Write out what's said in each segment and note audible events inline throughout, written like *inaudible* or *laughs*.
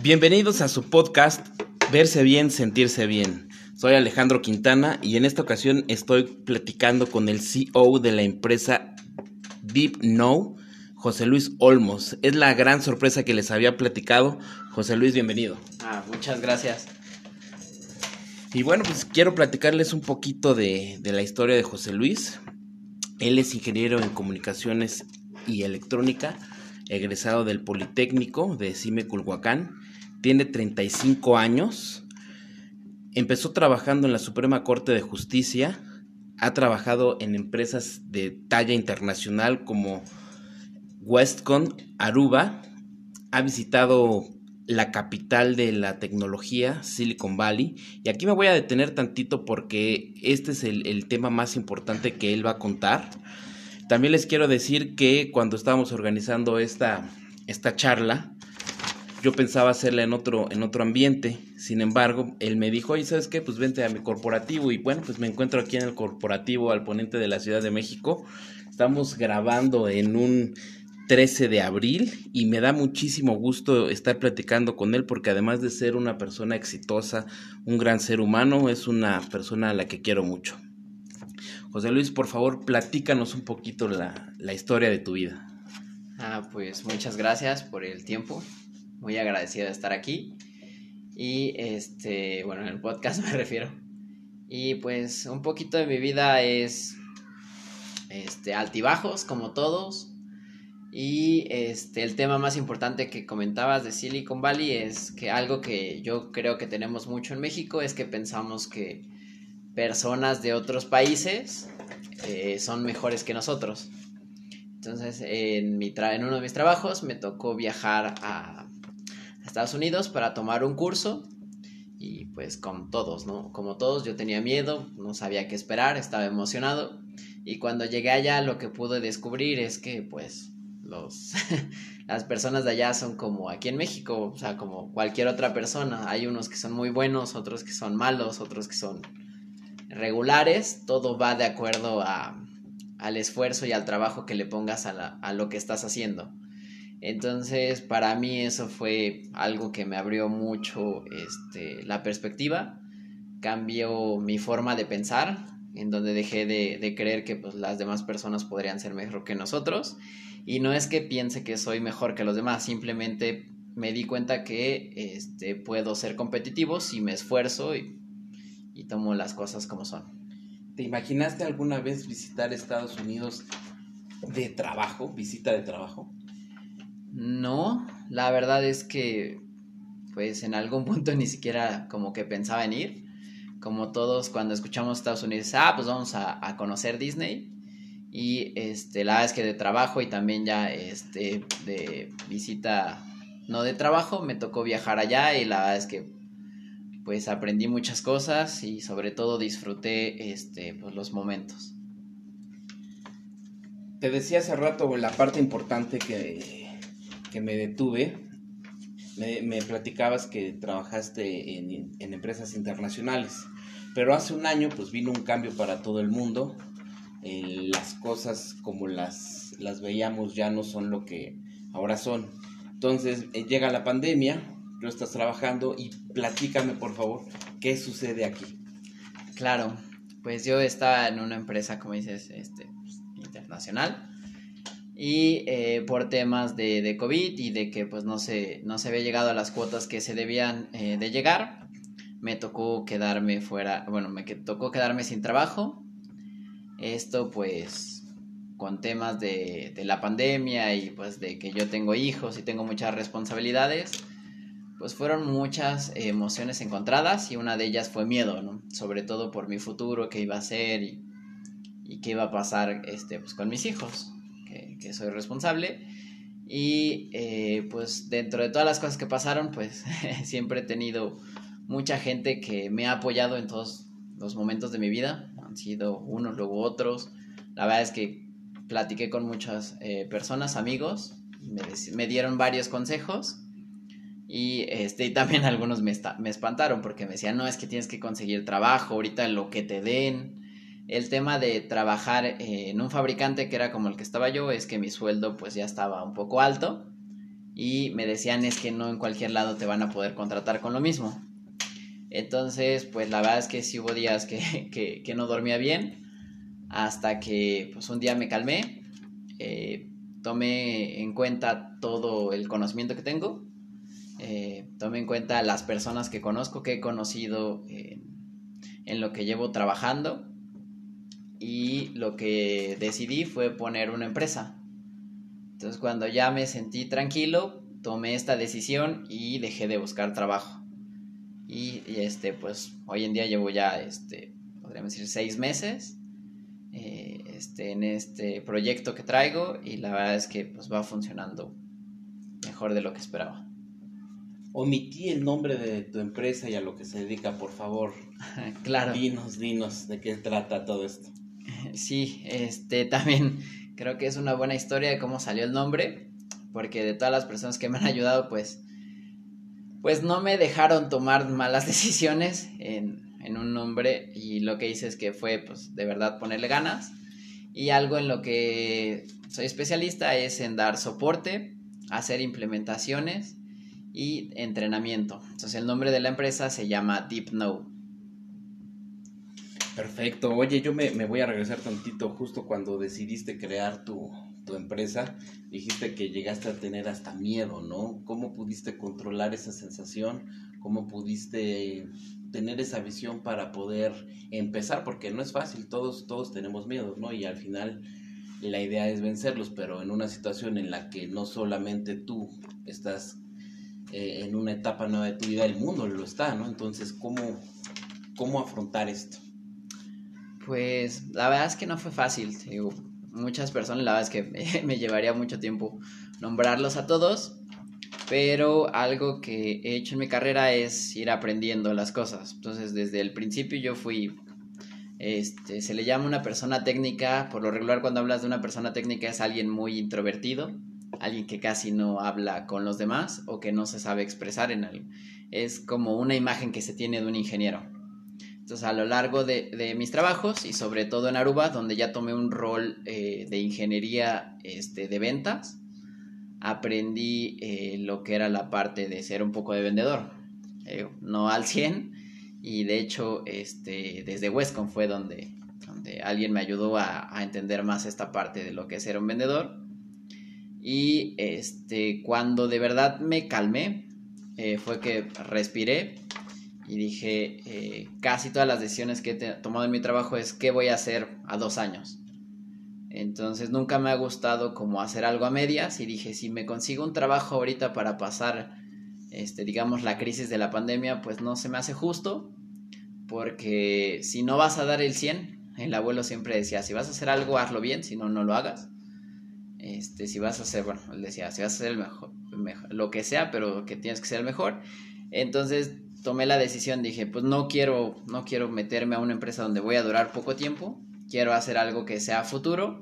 Bienvenidos a su podcast Verse bien, sentirse bien. Soy Alejandro Quintana y en esta ocasión estoy platicando con el CEO de la empresa Deep Know, José Luis Olmos. Es la gran sorpresa que les había platicado. José Luis, bienvenido. Ah, muchas gracias. Y bueno, pues quiero platicarles un poquito de, de la historia de José Luis. Él es ingeniero en comunicaciones y electrónica, egresado del Politécnico de Cime Culhuacán tiene 35 años, empezó trabajando en la Suprema Corte de Justicia, ha trabajado en empresas de talla internacional como Westcon, Aruba, ha visitado la capital de la tecnología, Silicon Valley. Y aquí me voy a detener tantito porque este es el, el, tema más importante que él va a contar. También les quiero decir que cuando estábamos organizando esta, esta charla, yo pensaba hacerla en otro, en otro ambiente. Sin embargo, él me dijo, oye, ¿sabes qué? Pues vente a mi corporativo. Y bueno, pues me encuentro aquí en el corporativo al ponente de la Ciudad de México. Estamos grabando en un 13 de abril y me da muchísimo gusto estar platicando con él porque además de ser una persona exitosa, un gran ser humano, es una persona a la que quiero mucho. José Luis, por favor, platícanos un poquito la, la historia de tu vida. Ah, pues muchas gracias por el tiempo muy agradecido de estar aquí. Y este, bueno, en el podcast *laughs* me refiero. Y pues un poquito de mi vida es este altibajos como todos. Y este el tema más importante que comentabas de Silicon Valley es que algo que yo creo que tenemos mucho en México es que pensamos que personas de otros países eh, son mejores que nosotros. Entonces, en, mi en uno de mis trabajos me tocó viajar a Estados Unidos para tomar un curso y pues con todos, ¿no? Como todos yo tenía miedo, no sabía qué esperar, estaba emocionado y cuando llegué allá lo que pude descubrir es que pues los *laughs* las personas de allá son como aquí en México, o sea, como cualquier otra persona, hay unos que son muy buenos, otros que son malos, otros que son regulares, todo va de acuerdo a, al esfuerzo y al trabajo que le pongas a, la, a lo que estás haciendo. Entonces, para mí eso fue algo que me abrió mucho este, la perspectiva, cambió mi forma de pensar, en donde dejé de, de creer que pues, las demás personas podrían ser mejor que nosotros. Y no es que piense que soy mejor que los demás, simplemente me di cuenta que este, puedo ser competitivo si me esfuerzo y, y tomo las cosas como son. ¿Te imaginaste alguna vez visitar Estados Unidos de trabajo, visita de trabajo? No, la verdad es que pues en algún *laughs* punto ni siquiera como que pensaba en ir. Como todos cuando escuchamos Estados Unidos, ah, pues vamos a, conocer Disney. Y este, la verdad es que de trabajo y también ya este, de visita, no de trabajo, me tocó viajar allá y la verdad es que pues aprendí muchas cosas y sobre todo disfruté este, pues, los momentos. Te decía hace rato la parte importante que que me detuve, me, platicabas que trabajaste en, en, empresas internacionales, pero hace un año pues vino un cambio para todo el mundo, eh, las cosas como las, las veíamos ya no son lo que ahora son. Entonces eh, llega la pandemia, tú estás trabajando y platícame por favor qué sucede aquí. Claro, pues yo estaba en una empresa, como dices, este, pues, internacional y eh, por temas de, de, COVID y de que pues no se, no se había llegado a las cuotas que se debían eh, de llegar, me tocó quedarme fuera, bueno, me tocó quedarme sin trabajo. Esto pues con temas de, de la pandemia y pues de que yo tengo hijos y tengo muchas responsabilidades, pues fueron muchas emociones encontradas y una de ellas fue miedo, ¿no? Sobre todo por mi futuro, qué iba a ser y, y qué iba a pasar este, pues, con mis hijos que, soy responsable. Y eh, pues dentro de todas las cosas que pasaron, pues *laughs* siempre he tenido mucha gente que me ha apoyado en todos los momentos de mi vida. Han sido unos, luego otros. La verdad es que platiqué con muchas eh, personas, amigos, me, dieron varios consejos. Y, este, también *laughs* algunos me, me espantaron porque me decían, no, es que tienes que conseguir trabajo, ahorita lo que te den, el tema de trabajar en un fabricante que era como el que estaba yo es que mi sueldo pues ya estaba un poco alto y me decían es que no en cualquier lado te van a poder contratar con lo mismo. Entonces, pues la verdad es que sí hubo días que, *laughs* no dormía bien, hasta que pues un día me calmé, eh, tomé en cuenta todo el conocimiento que tengo, eh, tomé en cuenta las personas que conozco, que he conocido en lo que llevo trabajando y lo que decidí fue poner una empresa. Entonces cuando ya me sentí tranquilo, tomé esta decisión y dejé de buscar trabajo. Y, este, pues hoy en día llevo ya, este, podríamos decir, seis meses eh, este, en este proyecto que traigo y la verdad es que pues va funcionando mejor de lo que esperaba. Omití el nombre de tu empresa y a lo que se dedica, por favor. *laughs* claro. Dinos, dinos de qué trata todo esto. *laughs* Sí, este también *laughs* creo que es una buena historia de cómo salió el nombre, porque de todas las personas que me han ayudado, pues, pues no me dejaron tomar malas *laughs* decisiones en, en un nombre y lo que hice es que fue, pues, de verdad ponerle ganas y algo en lo que soy especialista es en dar soporte, hacer implementaciones y entrenamiento. Entonces el nombre de la empresa se llama Deep Know. Perfecto. Oye, yo me, voy a regresar tantito justo cuando decidiste crear tu, empresa. Dijiste que llegaste a tener hasta miedo, ¿no? ¿Cómo pudiste controlar esa sensación? ¿Cómo pudiste tener esa visión para poder empezar? Porque no es fácil, todos, todos tenemos miedo, ¿no? Y al final la idea es vencerlos, pero en una situación en la que no solamente tú estás eh, en una etapa nueva de tu vida, el mundo lo está, ¿no? Entonces, ¿cómo, cómo afrontar esto? Pues la verdad es que no fue fácil. Digo, muchas personas, la verdad es que *laughs* me, llevaría mucho tiempo nombrarlos a todos. Pero algo que he hecho en mi carrera es ir aprendiendo las cosas. Entonces, desde el principio yo fui este, se le llama una persona técnica, por lo regular cuando hablas de una persona técnica es alguien muy introvertido, alguien que casi no habla con los demás o que no se sabe expresar en algo. Es como una imagen que se tiene de un ingeniero. Entonces, a lo largo de, mis trabajos y sobre todo en Aruba, donde ya tomé un rol eh, de ingeniería este, de ventas, aprendí eh, lo que era la parte de ser un poco de vendedor. Eh, no al 100, y de hecho, este, desde Westcon fue donde, donde alguien me ayudó a, a, entender más esta parte de lo que es ser un vendedor. Y este, cuando de verdad me calmé, fue que respiré y dije, eh, casi todas las decisiones que he tomado en mi trabajo es qué voy a hacer a dos años. Entonces nunca me ha gustado como hacer algo a medias y dije, si me consigo un trabajo ahorita para pasar, este, digamos, la crisis de la pandemia, pues no se me hace justo, porque si no vas a dar el 100, el abuelo siempre decía, si vas a hacer algo, hazlo bien, si no, no lo hagas. Este, si vas a hacer, bueno, él decía, si vas a hacer el mejor, lo que sea, pero que tienes que ser el mejor. Entonces tomé la decisión, dije, pues no quiero, no quiero meterme a una empresa donde voy a durar poco tiempo, quiero hacer algo que sea futuro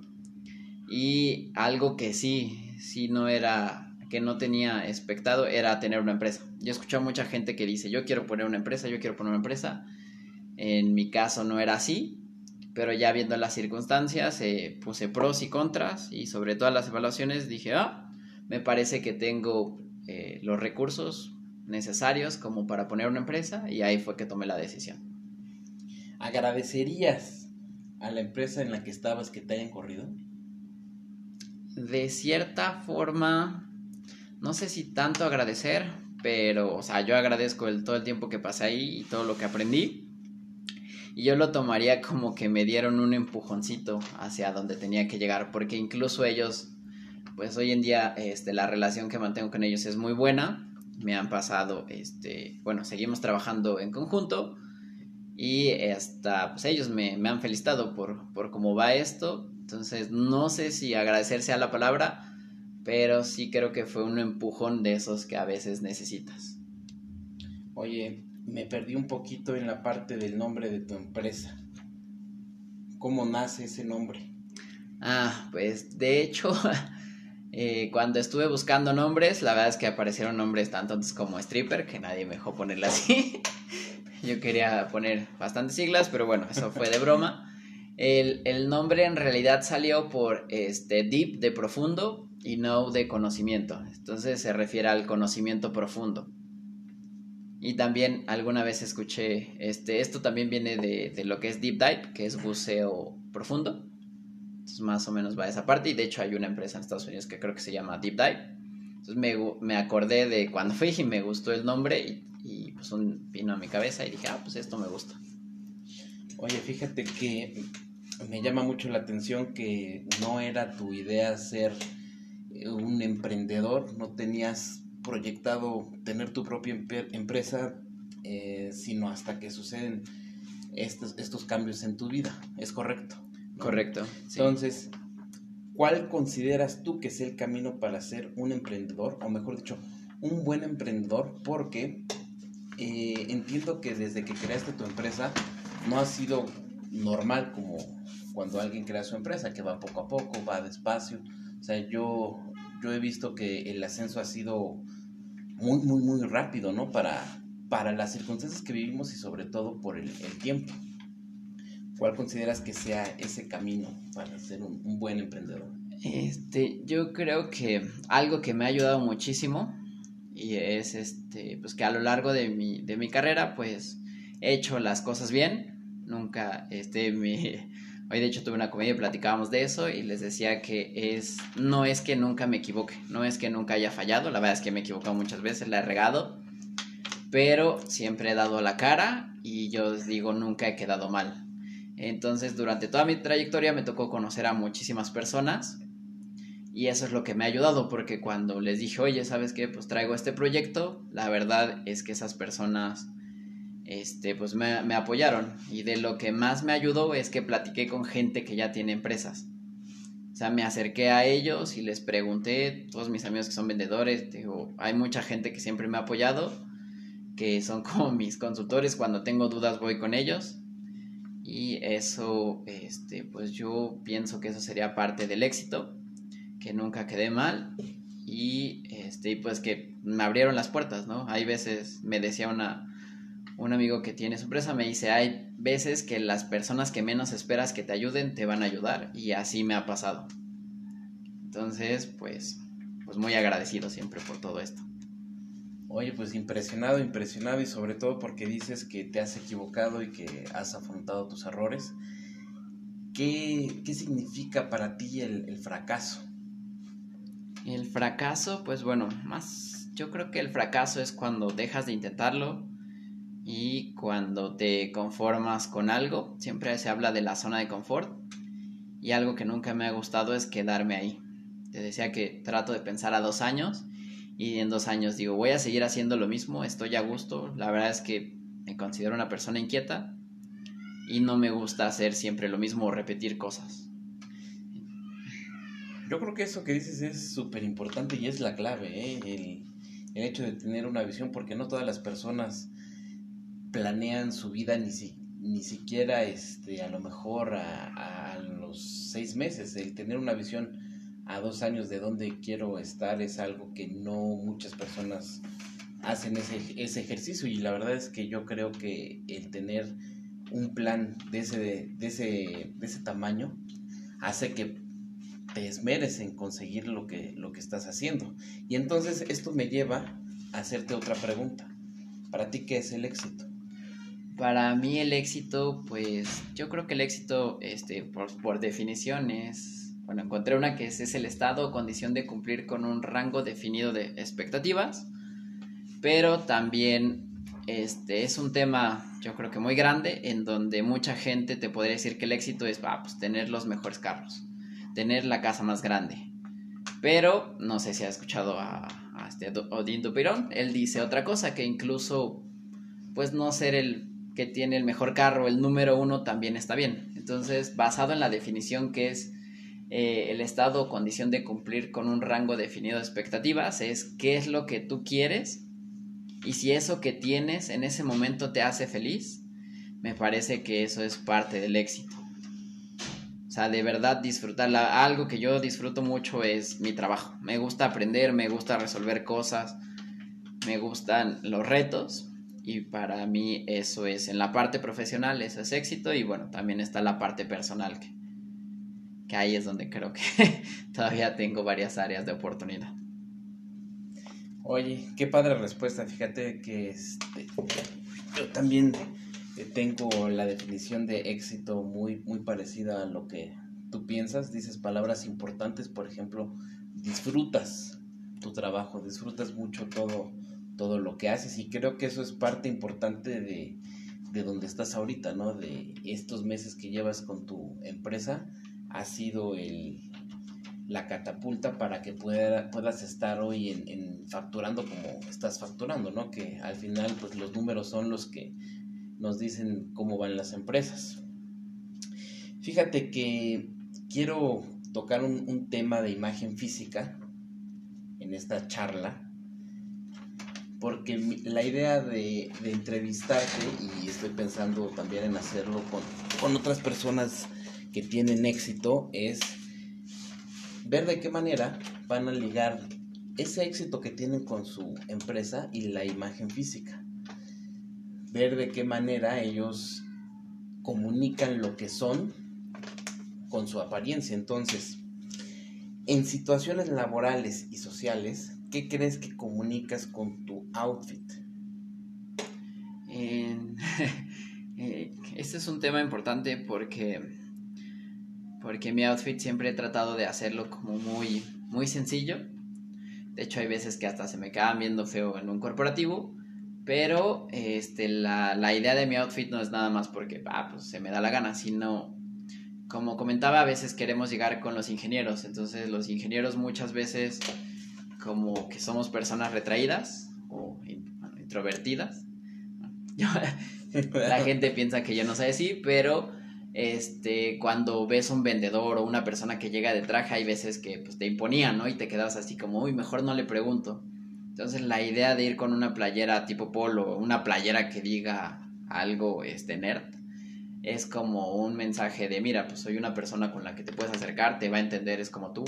y algo que sí, sí no era, que no tenía expectado, era tener una empresa. Yo he escuchado mucha gente que dice, yo quiero poner una empresa, yo quiero poner una empresa. En mi caso no era así, pero ya viendo las circunstancias, eh, puse pros y contras y sobre todas las evaluaciones dije, ah, me parece que tengo eh, los recursos necesarios como para poner una empresa y ahí fue que tomé la decisión. ¿Agradecerías a la empresa en la que estabas que te hayan corrido? De cierta forma, no sé si tanto agradecer, pero, o sea, yo agradezco el, todo el tiempo que pasé ahí y todo lo que aprendí. Y yo lo tomaría como que me dieron un empujoncito hacia donde tenía que llegar, porque incluso ellos, pues hoy en día, este, la relación que mantengo con ellos es muy buena me han pasado, este, bueno, seguimos trabajando en conjunto y hasta pues ellos me, me han felicitado por, por cómo va esto. Entonces, no sé si agradecerse a la palabra, pero sí creo que fue un empujón de esos que a veces necesitas. Oye, me perdí un poquito en la parte del nombre de tu empresa. ¿Cómo nace ese nombre? Ah, pues de hecho *laughs* Eh, cuando estuve buscando nombres, la verdad es que aparecieron nombres tanto como stripper, que nadie me dejó ponerla así. *laughs* Yo quería poner bastantes siglas, pero bueno, eso fue de broma. El, nombre en realidad salió por este, deep, de profundo, y know de conocimiento. Entonces se refiere al conocimiento profundo. Y también alguna vez escuché, este, esto también viene de, de lo que es deep dive, que es buceo profundo. Entonces más o menos va esa parte y de hecho hay una empresa en Estados Unidos que creo que se llama Deep Dive. Entonces me, me acordé de cuando fui y me gustó el nombre y, y pues un, vino a mi cabeza y dije, ah, pues esto me gusta. Oye, fíjate que me llama mucho la atención que no era tu idea ser eh, un emprendedor, no tenías proyectado tener tu propia empresa, eh, sino hasta que suceden estos, estos cambios en tu vida, ¿es correcto? Correcto. Entonces, ¿cuál consideras tú que es el camino para ser un emprendedor? O mejor dicho, un buen emprendedor, porque eh, entiendo que desde que creaste tu empresa no ha sido normal como cuando alguien crea su empresa, que va poco a poco, va despacio. O sea, yo, yo he visto que el ascenso ha sido muy, muy, muy rápido, ¿no? Para, para las circunstancias que vivimos y sobre todo por el, el tiempo. ¿Cuál consideras que sea ese camino para ser un, buen emprendedor? Este, yo creo que algo que me ha ayudado muchísimo y es este, pues que a lo largo de mi, de mi carrera, pues he hecho las cosas bien. Nunca, este, mi, *laughs* hoy de hecho tuve una comedia y platicábamos de eso y les decía que es, no es que nunca me equivoque, no es que nunca haya fallado, la verdad es que me he equivocado muchas veces, la he regado, pero siempre he dado la cara y yo digo nunca he quedado mal entonces, durante toda mi trayectoria me tocó conocer a muchísimas personas y eso es lo que me ha ayudado porque cuando les dije, oye, ¿sabes qué? Pues traigo este proyecto, la verdad es que esas personas, este, pues me, me apoyaron y de lo que más me ayudó es que platiqué con gente que ya tiene empresas. O sea, me acerqué a ellos y les pregunté, todos mis amigos que son vendedores, digo, hay mucha gente que siempre me ha apoyado, que son como mis consultores, cuando tengo dudas voy con ellos y eso, este, pues yo pienso que eso sería parte del éxito, que nunca quedé mal y este, pues que me abrieron las puertas, ¿no? Hay veces, me decía una, un amigo que tiene su empresa, me dice, hay veces que las personas que menos esperas que te ayuden te van a ayudar y así me ha pasado. Entonces, pues, pues muy agradecido siempre por todo esto. Oye, pues impresionado, impresionado y sobre todo porque dices que te has equivocado y que has afrontado tus errores. ¿Qué, qué significa para ti el, el, fracaso? El fracaso, pues bueno, más yo creo que el fracaso es cuando dejas de intentarlo y cuando te conformas con algo. Siempre se habla de la zona de confort y algo que nunca me ha gustado es quedarme ahí. Te decía que trato de pensar a dos años y en dos años digo, voy a seguir haciendo lo mismo, estoy a gusto, la verdad es que me considero una persona inquieta y no me gusta hacer siempre lo mismo o repetir cosas. Yo creo que eso que dices es súper importante y es la clave, ¿eh? el, el, hecho de tener una visión, porque no todas las personas planean su vida ni, si, ni siquiera este, a lo mejor a, a los seis meses, el tener una visión a dos años de dónde quiero estar es algo que no muchas personas hacen ese, ese ejercicio y la verdad es que yo creo que el tener un plan de ese, de ese, de ese tamaño hace que te esmeres en conseguir lo que, lo que estás haciendo. Y entonces esto me lleva a hacerte otra pregunta. ¿Para ti qué es el éxito? Para mí el éxito, pues yo creo que el éxito, este, por, por definición es bueno, encontré una que es, es, el estado o condición de cumplir con un rango definido de expectativas, pero también este es un tema yo creo que muy grande en donde mucha gente te podría decir que el éxito es ah, pues, tener los mejores carros, tener la casa más grande. Pero no sé si has escuchado a, a este Odín Dupirón, él dice otra cosa, que incluso pues no ser el que tiene el mejor carro, el número uno, también está bien. Entonces, basado en la definición que es eh, el estado o condición de cumplir con un rango definido de expectativas es qué es lo que tú quieres y si eso que tienes en ese momento te hace feliz, me parece que eso es parte del éxito. O sea, de verdad disfrutarla. Algo que yo disfruto mucho es mi trabajo. Me gusta aprender, me gusta resolver cosas, me gustan los retos y para mí eso es en la parte profesional, eso es éxito y bueno, también está la parte personal que ahí es donde creo que *laughs* todavía tengo varias áreas de oportunidad. Oye, qué padre respuesta. Fíjate que este, yo también tengo la definición de éxito muy, muy parecida a lo que tú piensas. Dices palabras importantes, por ejemplo, disfrutas tu trabajo, disfrutas mucho todo, todo lo que haces y creo que eso es parte importante de, de donde estás ahorita, ¿no? De estos meses que llevas con tu empresa, ha sido el, la catapulta para que pueda, puedas estar hoy en, facturando como estás facturando, ¿no? Que al final, pues los números son los que nos dicen cómo van las empresas. Fíjate que quiero tocar un, un tema de imagen física en esta charla porque la idea de, entrevistarte, y estoy pensando también en hacerlo con, otras personas que tienen éxito, es ver de qué manera van a ligar ese éxito que tienen con su empresa y la imagen física. Ver de qué manera ellos comunican lo que son con su apariencia. Entonces, en situaciones laborales y sociales, ¿qué crees que comunicas con tu outfit? *laughs* Eh, este es un tema importante porque, porque mi outfit siempre he tratado de hacerlo como muy, muy sencillo. De hecho, hay veces que hasta se me quedan viendo feo en un corporativo. Pero este, la, la idea de mi outfit no es nada más porque ah, pues, se me da la gana, sino como comentaba, a veces queremos llegar con los ingenieros. Entonces los ingenieros muchas veces como que somos personas retraídas o introvertidas. *laughs* la gente piensa que yo no sé así, pero este, cuando ves un vendedor o una persona que llega de traje, hay veces que pues, te imponían, ¿no? Y te quedas así como, uy, mejor no le pregunto. Entonces la idea de ir con una playera tipo polo, una playera que diga algo este, nerd, es como un mensaje de, mira, pues soy una persona con la que te puedes acercar, te va a entender, es como tú,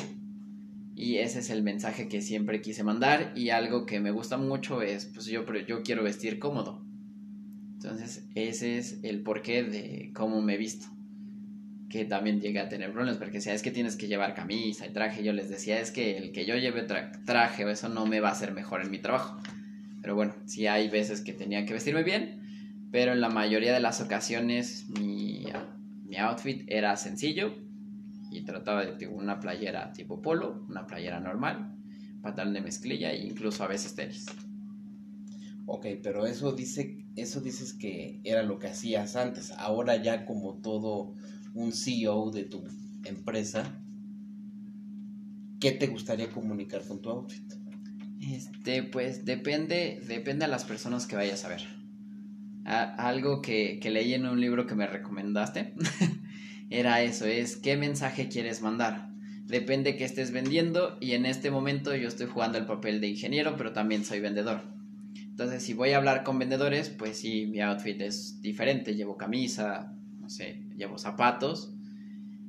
y ese es el mensaje que siempre quise mandar y algo que me gusta mucho es, pues yo, yo quiero vestir cómodo. Entonces ese es el porqué de cómo me he visto. Que también llegué a tener problemas, porque si es que tienes que llevar camisa y traje, yo les decía, es que el que yo lleve traje o eso no me va a hacer mejor en mi trabajo. Pero bueno, sí hay veces que tenía que vestirme bien, pero en la mayoría de las ocasiones mi, mi outfit era sencillo, y trataba de una playera tipo polo, una playera normal, pantalón de mezclilla e incluso a veces tenis. Ok, pero eso dice, eso dices que era lo que hacías antes. Ahora ya como todo un CEO de tu empresa, ¿qué te gustaría comunicar con tu outfit? Este, pues depende, depende a las personas que vayas a ver. algo que, que leí en un libro que me recomendaste *laughs* era eso, es qué mensaje quieres mandar. Depende que estés vendiendo y en este momento yo estoy jugando el papel de ingeniero, pero también soy vendedor. Entonces, si voy a hablar con vendedores, pues sí, mi outfit es diferente. Llevo camisa, no sé, llevo zapatos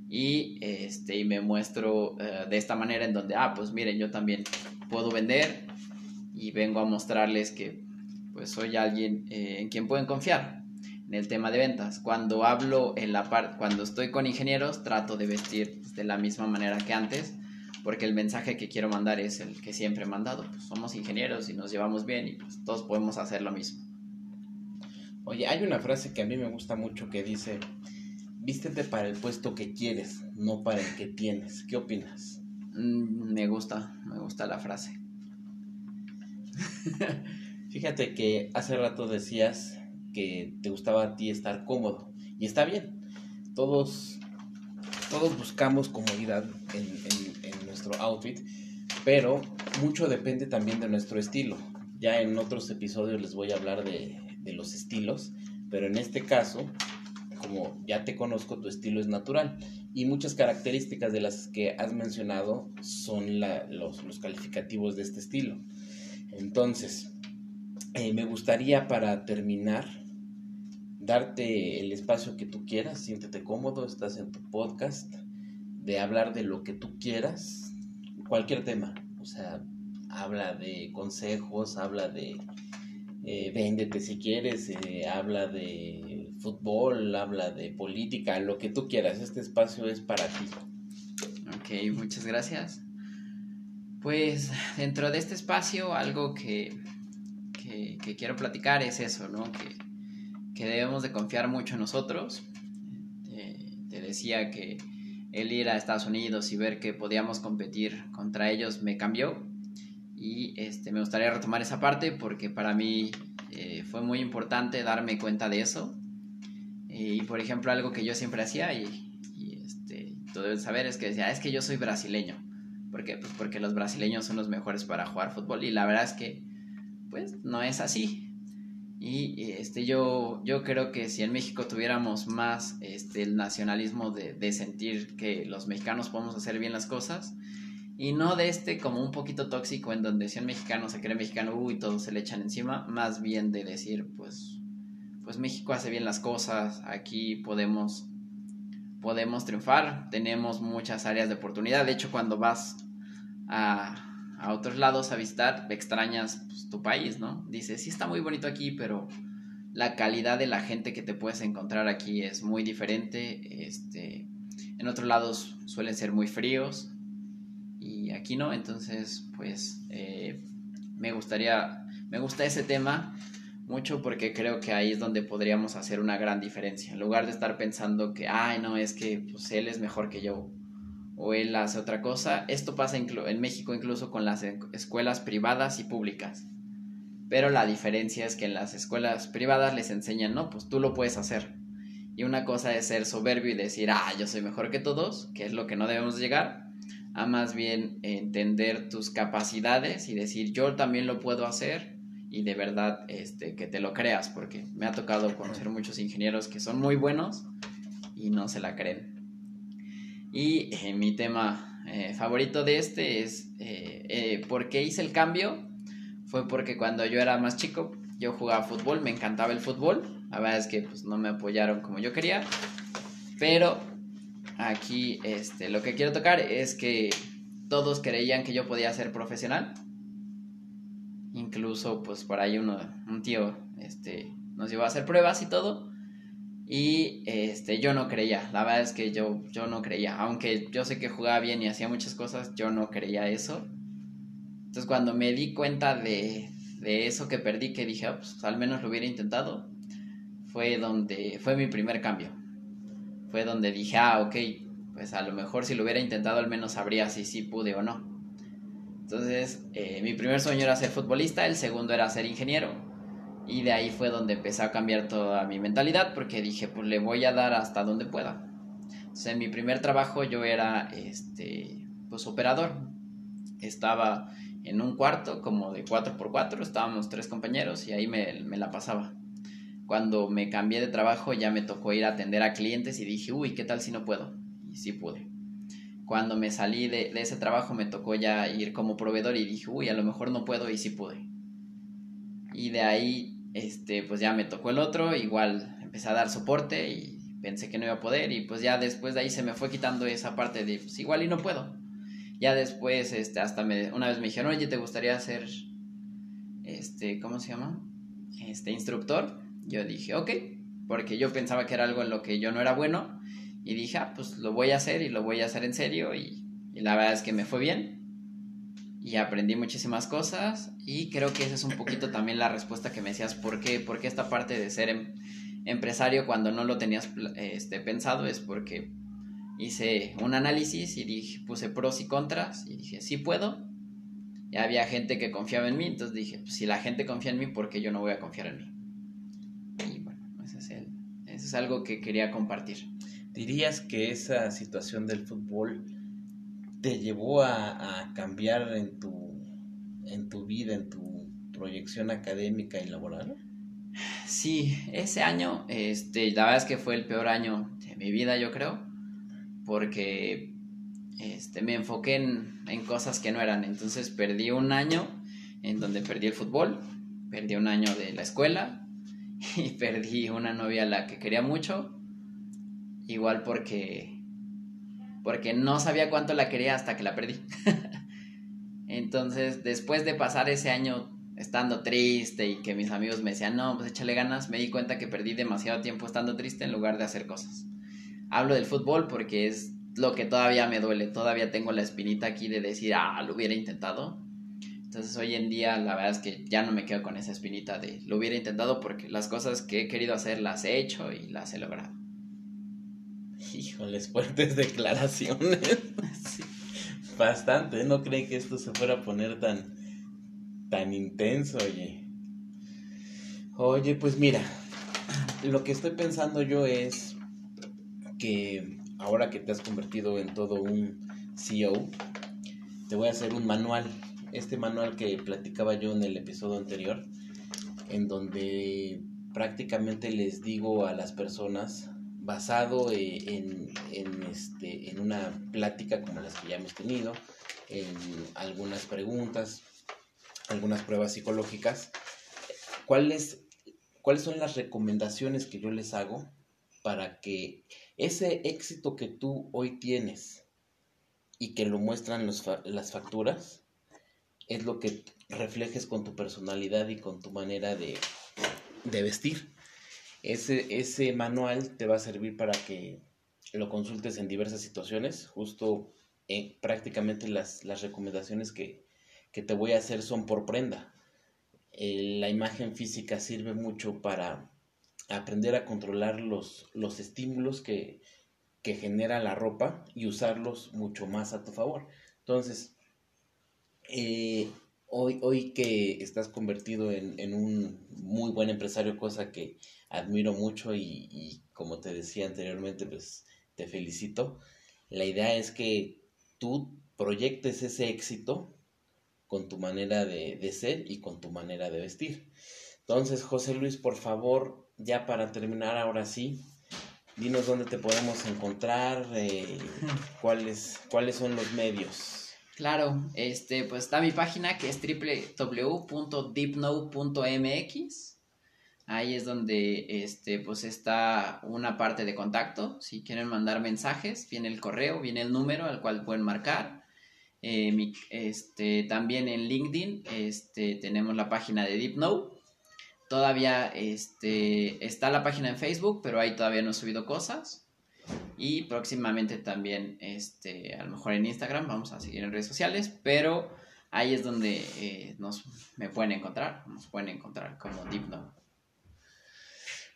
y, este, y me muestro eh, de esta manera en donde, ah, pues miren, yo también puedo vender y vengo a mostrarles que pues soy alguien eh, en quien pueden confiar en el tema de ventas. Cuando hablo en la parte, cuando estoy con ingenieros, trato de vestir de la misma manera que antes, porque el mensaje que quiero mandar es el que siempre he mandado. Pues somos ingenieros y nos llevamos bien y pues todos podemos hacer lo mismo. Oye, hay una frase que a mí me gusta mucho que dice, vístete para el puesto que quieres, no para el que tienes. ¿Qué opinas? Mm, me gusta, me gusta la frase. *laughs* Fíjate que hace rato decías que te gustaba a ti estar cómodo. Y está bien. Todos, todos buscamos comodidad en, en, nuestro outfit, pero mucho depende también de nuestro estilo. Ya en otros episodios les voy a hablar de, de los estilos, pero en este caso, como ya te conozco, tu estilo es natural. Y muchas características de las que has mencionado son la, los, los, calificativos de este estilo. Entonces, eh, me gustaría para terminar darte el espacio que tú quieras, siéntete cómodo, estás en tu podcast, de hablar de lo que tú quieras, cualquier tema, o sea, habla de consejos, habla de eh, véndete si quieres, eh, habla de fútbol, habla de política, lo que tú quieras, este espacio es para ti. Ok, muchas gracias. Pues dentro de este espacio algo que, que, quiero platicar es eso, ¿no? Que, que, debemos de confiar mucho en nosotros. te decía que el ir a Estados Unidos y ver que podíamos competir contra ellos me cambió y este, me gustaría retomar esa parte porque para mí eh, fue muy importante darme cuenta de eso. Y por ejemplo, algo que yo siempre hacía y, y este, tú debes saber es que decía, ah, es que yo soy brasileño. ¿Por qué? Pues porque los brasileños son los mejores para jugar fútbol y la verdad es que pues no es así. Y este, yo, yo creo que si en México tuviéramos más este, el nacionalismo de, de sentir que los mexicanos podemos hacer bien las cosas, y no de este como un poquito tóxico en donde si un mexicano se cree mexicano, uy, todos se le echan encima, más bien de decir, pues, pues México hace bien las cosas, aquí podemos, podemos triunfar, tenemos muchas áreas de oportunidad, de hecho cuando vas a, a otros lados a visitar, extrañas pues, tu país, ¿no? Dices, sí está muy bonito aquí, pero la calidad de la gente que te puedes encontrar aquí es muy diferente, este, en otros lados suelen ser muy fríos, y aquí no, entonces pues eh, me gustaría, me gusta ese tema mucho porque creo que ahí es donde podríamos hacer una gran diferencia, en lugar de estar pensando que, ay no, es que pues él es mejor que yo o él hace otra cosa, esto pasa en México incluso con las escuelas privadas y públicas. Pero la diferencia es que en las escuelas privadas les enseñan, no, pues tú lo puedes hacer. Y una cosa es ser soberbio y decir, ah, yo soy mejor que todos, que es lo que no debemos llegar a más bien entender tus capacidades y decir yo también lo puedo hacer y de verdad este, que te lo creas, porque me ha tocado conocer muchos ingenieros que son muy buenos y no se la creen. Y eh, mi tema eh, favorito de este es eh, por qué hice el cambio. Fue porque cuando yo era más chico, yo jugaba fútbol, me encantaba el fútbol. La verdad es que pues, no me apoyaron como yo quería, pero aquí este, lo que quiero tocar es que todos creían que yo podía ser profesional. Incluso, pues por ahí uno, un tío este, nos llevó a hacer pruebas y todo. Y este, yo no creía, la verdad es que yo, yo no creía. Aunque yo sé que jugaba bien y hacía muchas cosas, yo no creía eso. Entonces cuando me di cuenta de, de eso que perdí, que dije, ah, pues al menos lo hubiera intentado, fue donde fue mi primer cambio fue donde dije, ah, ok, pues a lo mejor si lo hubiera intentado al menos sabría si sí pude o no. Entonces, eh, mi primer sueño era ser futbolista, el segundo era ser ingeniero. Y de ahí fue donde empecé a cambiar toda mi mentalidad porque dije, pues le voy a dar hasta donde pueda. Entonces, en mi primer trabajo yo era, este, pues operador. Estaba en un cuarto como de 4x4, estábamos tres compañeros y ahí me, me la pasaba cuando me cambié de trabajo ya me tocó ir a atender a clientes y dije, uy, ¿qué tal si no puedo? Y sí pude. Cuando me salí de, ese trabajo me tocó ya ir como proveedor y dije, uy, a lo mejor no puedo y sí pude. Y de ahí, este, pues ya me tocó el otro, igual empecé a dar soporte y pensé que no iba a poder y pues ya después de ahí se me fue quitando esa parte de, pues igual y no puedo. Ya después, este, hasta me, una vez me dijeron, oye, ¿te gustaría ser, este, ¿cómo se llama? Este, instructor yo dije, ok, porque yo pensaba que era algo en lo que yo no era bueno y dije, ah, pues lo voy a hacer y lo voy a hacer en serio y, la verdad es que me fue bien y aprendí muchísimas cosas y creo que esa es un poquito también la respuesta que me decías, ¿por qué, ¿Por qué esta parte de ser em, empresario cuando no lo tenías este, pensado? Es porque hice un análisis y dije, puse pros y contras y dije, sí puedo. Y había gente que confiaba en mí, entonces dije, pues si la gente confía en mí, ¿por qué yo no voy a confiar en mí? es algo que quería compartir. ¿Dirías que esa situación del fútbol te llevó a, cambiar en tu, en tu vida, en tu proyección académica y laboral? Sí, ese año, este, la verdad es que fue el peor año de mi vida, yo creo, porque este, me enfoqué en, en cosas que no eran. Entonces perdí un año en donde perdí el fútbol, perdí un año de la escuela, *laughs* y perdí una novia a la que quería mucho, igual porque porque no sabía cuánto la quería hasta que la perdí. *laughs* Entonces, después de pasar ese año estando triste y que mis amigos me decían, no, pues échale ganas, me di cuenta que perdí demasiado tiempo estando triste en lugar de hacer cosas. Hablo del fútbol porque es lo que todavía me duele. Todavía tengo la espinita aquí de decir, ah, lo hubiera intentado. Entonces hoy en día la verdad es que ya no me quedo con esa espinita de lo hubiera intentado porque las cosas que he querido hacer las he hecho y las he logrado. *laughs* Híjoles, fuertes declaraciones. *laughs* Bastante, no creí que esto se fuera a poner tan, tan intenso, oye. Oye, pues mira, lo que estoy pensando yo es que ahora que te has convertido en todo un CEO, te voy a hacer un manual. Este manual que platicaba yo en el episodio anterior, en donde prácticamente les digo a las personas, basado eh, en, en, este, en una plática como las que ya hemos tenido, en algunas preguntas, algunas pruebas psicológicas, ¿cuáles, cuáles son las recomendaciones que yo les hago para que ese éxito que tú hoy tienes y que lo muestran las facturas, es lo que reflejes con tu personalidad y con tu manera de, vestir. Ese, ese manual te va a servir para que lo consultes en diversas situaciones. Justo eh, prácticamente las, recomendaciones que, te voy a hacer son por prenda. Eh, la imagen física sirve mucho para aprender a controlar los, los estímulos que, genera la ropa y usarlos mucho más a tu favor. Entonces, eh, hoy, hoy que estás convertido en, un muy buen empresario, cosa que admiro mucho y, como te decía anteriormente, pues te felicito. La idea es que tú proyectes ese éxito con tu manera de, de ser y con tu manera de vestir. Entonces, José Luis, por favor, ya para terminar, ahora sí, dinos dónde te podemos encontrar, eh, *laughs* cuáles, cuáles son los medios. Claro, este, pues está mi página que es www.deepnote.mx. Ahí es donde este, pues está una parte de contacto. Si quieren mandar mensajes, viene el correo, viene el número al cual pueden marcar. Eh, este, también en LinkedIn este, tenemos la página de DeepNote Todavía este, está la página en Facebook, pero ahí todavía no he subido cosas. Y próximamente también, este, a lo mejor en Instagram, vamos a seguir en redes sociales, pero ahí es donde eh, nos, me pueden encontrar, nos pueden encontrar como DeepNote.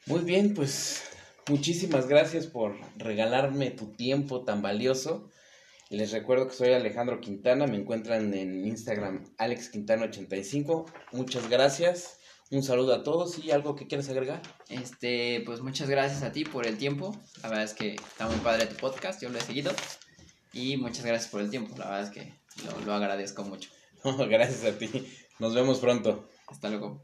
Muy bien, pues muchísimas gracias por regalarme tu tiempo tan valioso. Les recuerdo que soy Alejandro Quintana, me encuentran en Instagram alexquintana85. Muchas gracias un saludo a todos y algo que quieras agregar. Este, pues muchas gracias a ti por el tiempo. La verdad es que está muy padre tu podcast, yo lo he seguido. Y muchas gracias por el tiempo, la verdad es que lo, lo agradezco mucho. *laughs* gracias a ti. Nos vemos pronto. Hasta luego.